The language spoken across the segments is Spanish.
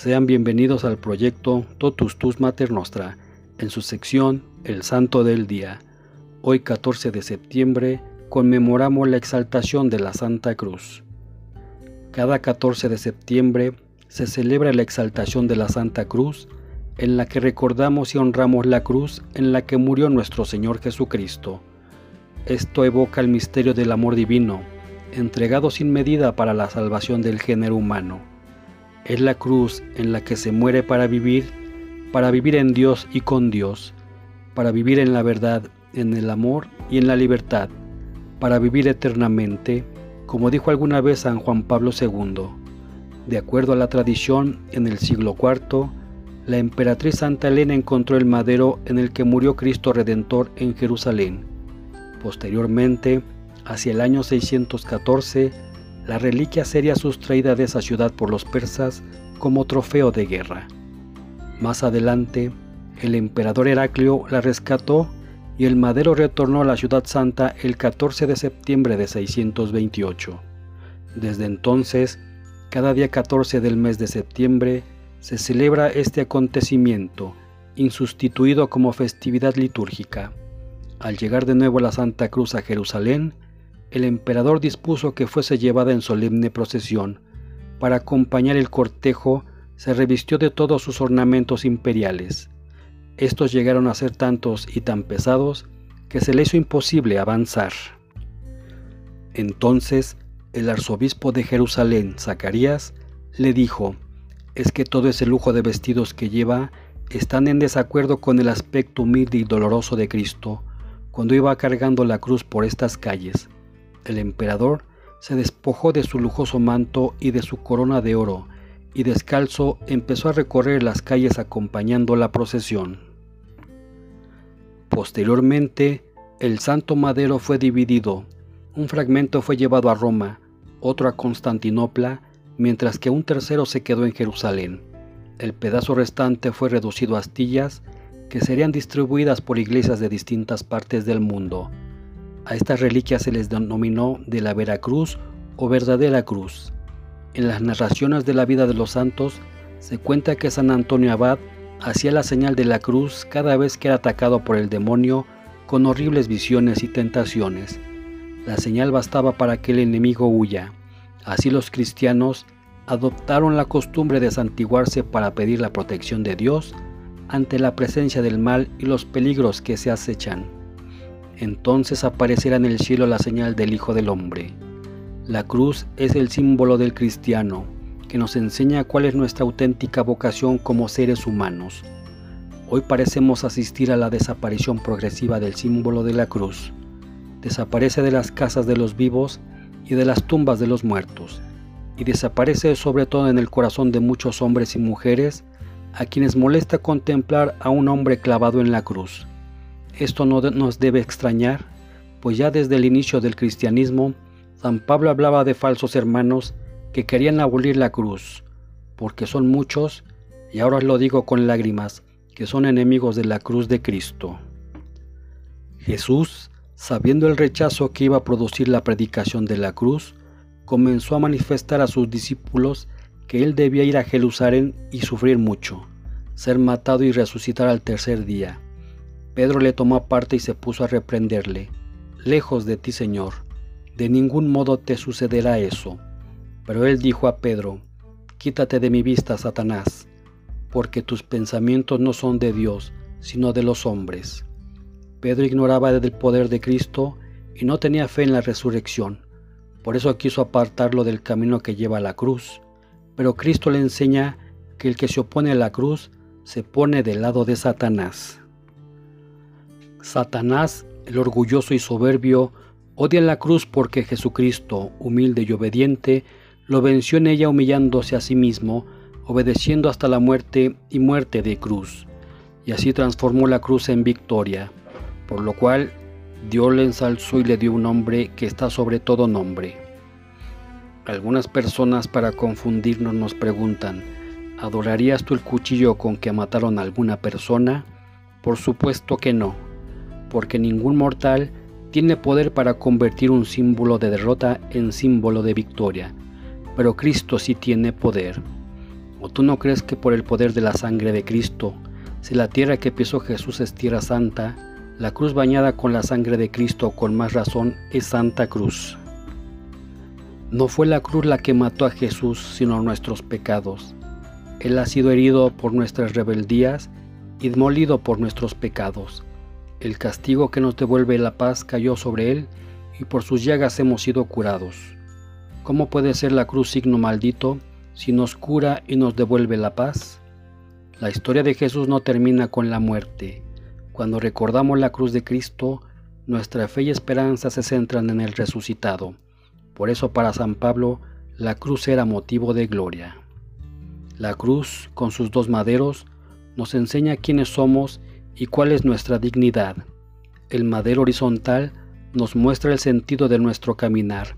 Sean bienvenidos al proyecto Totus Tus Mater Nostra, en su sección El Santo del Día. Hoy 14 de septiembre conmemoramos la exaltación de la Santa Cruz. Cada 14 de septiembre se celebra la exaltación de la Santa Cruz, en la que recordamos y honramos la cruz en la que murió nuestro Señor Jesucristo. Esto evoca el misterio del amor divino, entregado sin medida para la salvación del género humano. Es la cruz en la que se muere para vivir, para vivir en Dios y con Dios, para vivir en la verdad, en el amor y en la libertad, para vivir eternamente, como dijo alguna vez San Juan Pablo II. De acuerdo a la tradición, en el siglo IV, la emperatriz Santa Elena encontró el madero en el que murió Cristo Redentor en Jerusalén. Posteriormente, hacia el año 614, la reliquia sería sustraída de esa ciudad por los persas como trofeo de guerra. Más adelante, el emperador Heraclio la rescató y el madero retornó a la ciudad santa el 14 de septiembre de 628. Desde entonces, cada día 14 del mes de septiembre se celebra este acontecimiento, insustituido como festividad litúrgica. Al llegar de nuevo la Santa Cruz a Jerusalén, el emperador dispuso que fuese llevada en solemne procesión. Para acompañar el cortejo, se revistió de todos sus ornamentos imperiales. Estos llegaron a ser tantos y tan pesados que se le hizo imposible avanzar. Entonces el arzobispo de Jerusalén, Zacarías, le dijo, es que todo ese lujo de vestidos que lleva están en desacuerdo con el aspecto humilde y doloroso de Cristo cuando iba cargando la cruz por estas calles. El emperador se despojó de su lujoso manto y de su corona de oro, y descalzo empezó a recorrer las calles acompañando la procesión. Posteriormente, el santo madero fue dividido, un fragmento fue llevado a Roma, otro a Constantinopla, mientras que un tercero se quedó en Jerusalén. El pedazo restante fue reducido a astillas que serían distribuidas por iglesias de distintas partes del mundo. A estas reliquias se les denominó de la Veracruz o verdadera cruz. En las narraciones de la vida de los santos se cuenta que San Antonio Abad hacía la señal de la cruz cada vez que era atacado por el demonio con horribles visiones y tentaciones. La señal bastaba para que el enemigo huya. Así los cristianos adoptaron la costumbre de santiguarse para pedir la protección de Dios ante la presencia del mal y los peligros que se acechan. Entonces aparecerá en el cielo la señal del Hijo del Hombre. La cruz es el símbolo del cristiano, que nos enseña cuál es nuestra auténtica vocación como seres humanos. Hoy parecemos asistir a la desaparición progresiva del símbolo de la cruz. Desaparece de las casas de los vivos y de las tumbas de los muertos, y desaparece sobre todo en el corazón de muchos hombres y mujeres a quienes molesta contemplar a un hombre clavado en la cruz. Esto no nos debe extrañar, pues ya desde el inicio del cristianismo, San Pablo hablaba de falsos hermanos que querían abolir la cruz, porque son muchos, y ahora os lo digo con lágrimas, que son enemigos de la cruz de Cristo. Jesús, sabiendo el rechazo que iba a producir la predicación de la cruz, comenzó a manifestar a sus discípulos que él debía ir a Jerusalén y sufrir mucho, ser matado y resucitar al tercer día. Pedro le tomó aparte y se puso a reprenderle, Lejos de ti, Señor, de ningún modo te sucederá eso. Pero él dijo a Pedro, Quítate de mi vista, Satanás, porque tus pensamientos no son de Dios, sino de los hombres. Pedro ignoraba del poder de Cristo y no tenía fe en la resurrección. Por eso quiso apartarlo del camino que lleva a la cruz pero Cristo le enseña que el que se opone a la cruz se pone del lado de Satanás. Satanás, el orgulloso y soberbio, odia la cruz porque Jesucristo, humilde y obediente, lo venció en ella humillándose a sí mismo, obedeciendo hasta la muerte y muerte de cruz, y así transformó la cruz en victoria, por lo cual Dios le ensalzó y le dio un nombre que está sobre todo nombre. Algunas personas para confundirnos nos preguntan, ¿adorarías tú el cuchillo con que mataron a alguna persona? Por supuesto que no, porque ningún mortal tiene poder para convertir un símbolo de derrota en símbolo de victoria, pero Cristo sí tiene poder. ¿O tú no crees que por el poder de la sangre de Cristo, si la tierra que pisó Jesús es tierra santa, la cruz bañada con la sangre de Cristo con más razón es Santa Cruz? No fue la cruz la que mató a Jesús, sino nuestros pecados. Él ha sido herido por nuestras rebeldías y molido por nuestros pecados. El castigo que nos devuelve la paz cayó sobre él y por sus llagas hemos sido curados. ¿Cómo puede ser la cruz signo maldito si nos cura y nos devuelve la paz? La historia de Jesús no termina con la muerte. Cuando recordamos la cruz de Cristo, nuestra fe y esperanza se centran en el resucitado. Por eso para San Pablo la cruz era motivo de gloria. La cruz, con sus dos maderos, nos enseña quiénes somos y cuál es nuestra dignidad. El madero horizontal nos muestra el sentido de nuestro caminar,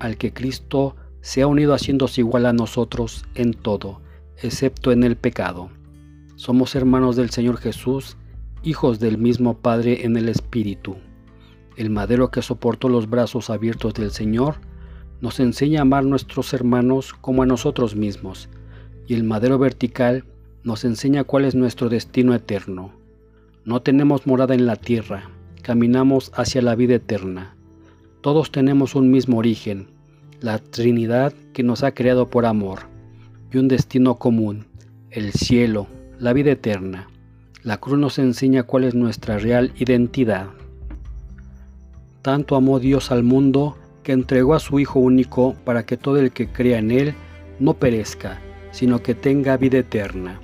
al que Cristo se ha unido haciéndose igual a nosotros en todo, excepto en el pecado. Somos hermanos del Señor Jesús, hijos del mismo Padre en el Espíritu. El madero que soportó los brazos abiertos del Señor nos enseña a amar a nuestros hermanos como a nosotros mismos, y el madero vertical nos enseña cuál es nuestro destino eterno. No tenemos morada en la tierra, caminamos hacia la vida eterna. Todos tenemos un mismo origen, la Trinidad que nos ha creado por amor, y un destino común, el cielo, la vida eterna. La cruz nos enseña cuál es nuestra real identidad. Tanto amó Dios al mundo que entregó a su Hijo único para que todo el que crea en Él no perezca, sino que tenga vida eterna.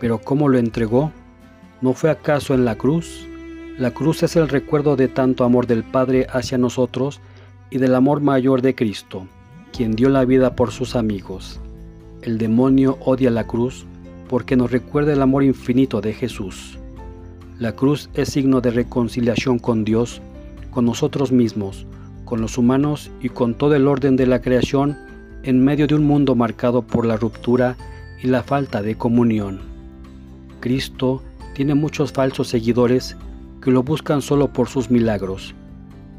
Pero ¿cómo lo entregó? ¿No fue acaso en la cruz? La cruz es el recuerdo de tanto amor del Padre hacia nosotros y del amor mayor de Cristo, quien dio la vida por sus amigos. El demonio odia la cruz porque nos recuerda el amor infinito de Jesús. La cruz es signo de reconciliación con Dios, con nosotros mismos, con los humanos y con todo el orden de la creación en medio de un mundo marcado por la ruptura y la falta de comunión. Cristo tiene muchos falsos seguidores que lo buscan solo por sus milagros,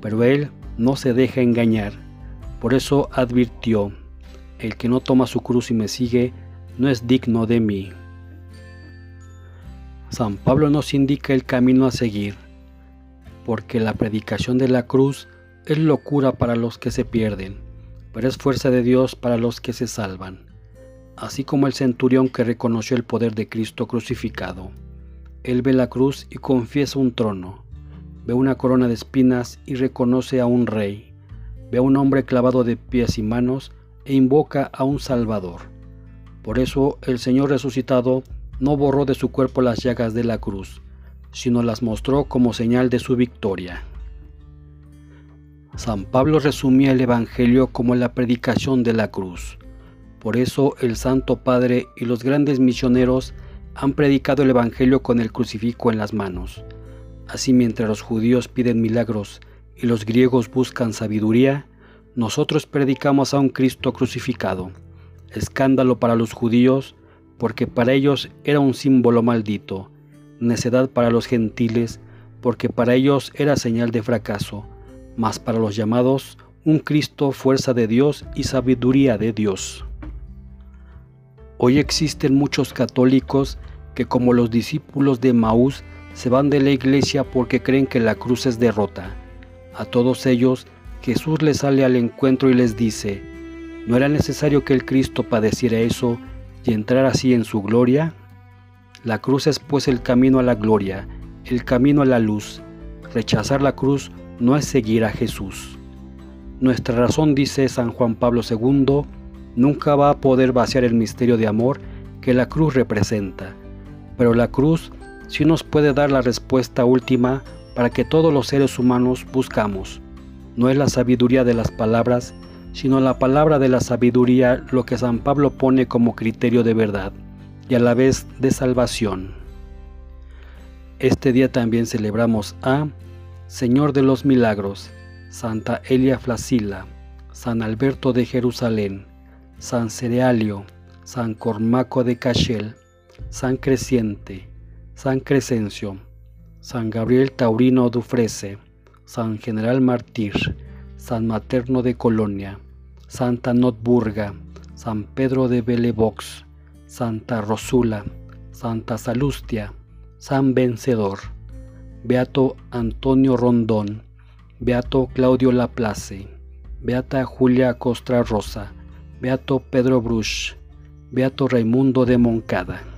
pero Él no se deja engañar. Por eso advirtió, el que no toma su cruz y me sigue, no es digno de mí. San Pablo nos indica el camino a seguir, porque la predicación de la cruz es locura para los que se pierden, pero es fuerza de Dios para los que se salvan, así como el centurión que reconoció el poder de Cristo crucificado. Él ve la cruz y confiesa un trono, ve una corona de espinas y reconoce a un rey, ve a un hombre clavado de pies y manos e invoca a un Salvador. Por eso el Señor resucitado no borró de su cuerpo las llagas de la cruz, sino las mostró como señal de su victoria. San Pablo resumía el Evangelio como la predicación de la cruz. Por eso el Santo Padre y los grandes misioneros han predicado el Evangelio con el crucifijo en las manos. Así mientras los judíos piden milagros y los griegos buscan sabiduría, nosotros predicamos a un Cristo crucificado, escándalo para los judíos, porque para ellos era un símbolo maldito, necedad para los gentiles, porque para ellos era señal de fracaso, mas para los llamados un Cristo fuerza de Dios y sabiduría de Dios. Hoy existen muchos católicos que como los discípulos de Maús se van de la iglesia porque creen que la cruz es derrota. A todos ellos Jesús les sale al encuentro y les dice, ¿no era necesario que el Cristo padeciera eso y entrar así en su gloria? La cruz es pues el camino a la gloria, el camino a la luz. Rechazar la cruz no es seguir a Jesús. Nuestra razón, dice San Juan Pablo II, nunca va a poder vaciar el misterio de amor que la cruz representa, pero la cruz sí nos puede dar la respuesta última para que todos los seres humanos buscamos. No es la sabiduría de las palabras, sino la palabra de la sabiduría lo que San Pablo pone como criterio de verdad y a la vez de salvación. Este día también celebramos a Señor de los Milagros, Santa Elia Flasila, San Alberto de Jerusalén, San Cerealio, San Cormaco de Cachel, San Creciente, San Crescencio, San Gabriel Taurino Dufrese, San General Martir, San Materno de Colonia, Santa Notburga, San Pedro de Bellevox, Santa Rosula, Santa Salustia, San Vencedor, Beato Antonio Rondón, Beato Claudio Laplace, Beata Julia Costra Rosa, Beato Pedro Bruch, Beato Raimundo de Moncada.